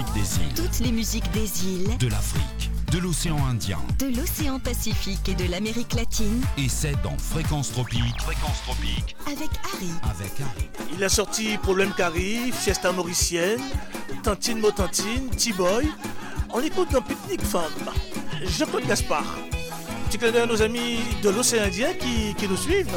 musiques des îles, Toutes les musiques des îles, de l'Afrique, de l'océan Indien. de l'océan Pacifique et de l'Amérique latine Et c'est dans Fréquence Tropique. Fréquence Tropique. avec Harry. Avec Harry. Il a sorti Problème Cari, Fiesta Mauricienne, Tantine Motantine, T-Boy. On écoute dans Pique-Nique Femme. Jean-Claude Gaspard. Petit clin d'œil à nos amis de l'océan Indien qui, qui nous suivent.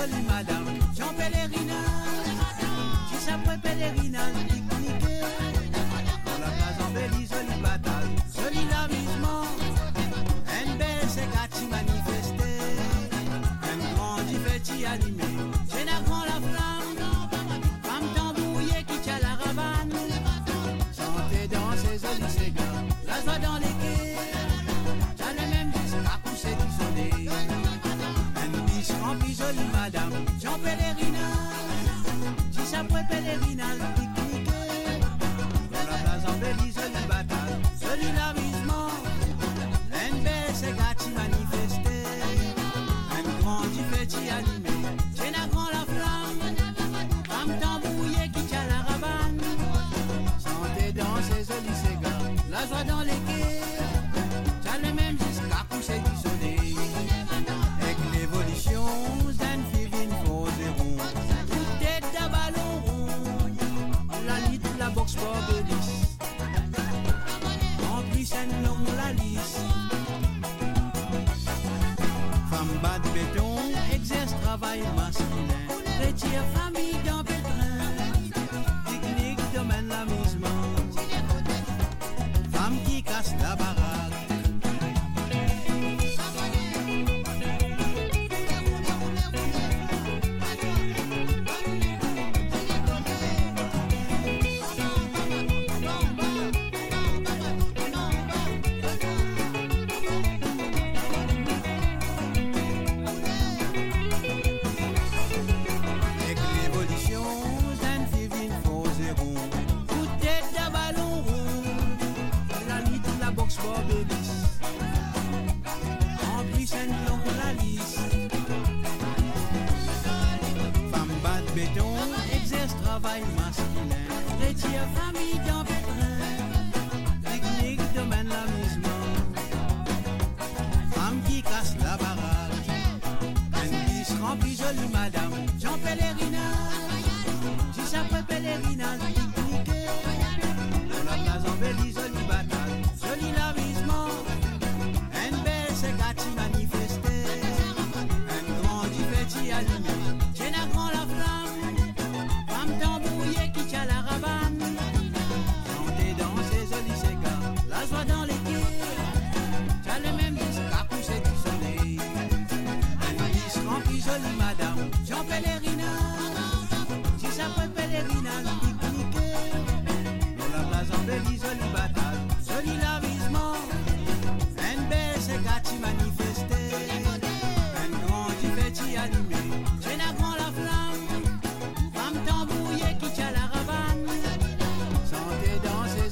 Jolie madame, Jean pèlerinage, qui s'appelle pèlerinage, Rempli jolie madame, Jean pèlerinage, ça pourrait pèlerinage, pique-niquer. Dans la place embellie, jolie bataille, joli bel segati manifesté, un grand du petit animé, j'ai la la flamme, femme tambouillée qui tient la ravane. Chanter dans ses jolis ségards, la joie Lit la boxe pour Bélis En plus un long la lisse Femme bas de béton Exerce travail masculin. Retire famille dans pétrin. Technique domaine l'amusement Femme qui casse la baraque travail masculin. Retire famille dans pétrin Technique domaine l'amusement. Femme qui casse la baraque. Un bis rempli jolie madame, Jean pèlerinage, ça peut pèlerinage, pique-niquer. Dans la place jolie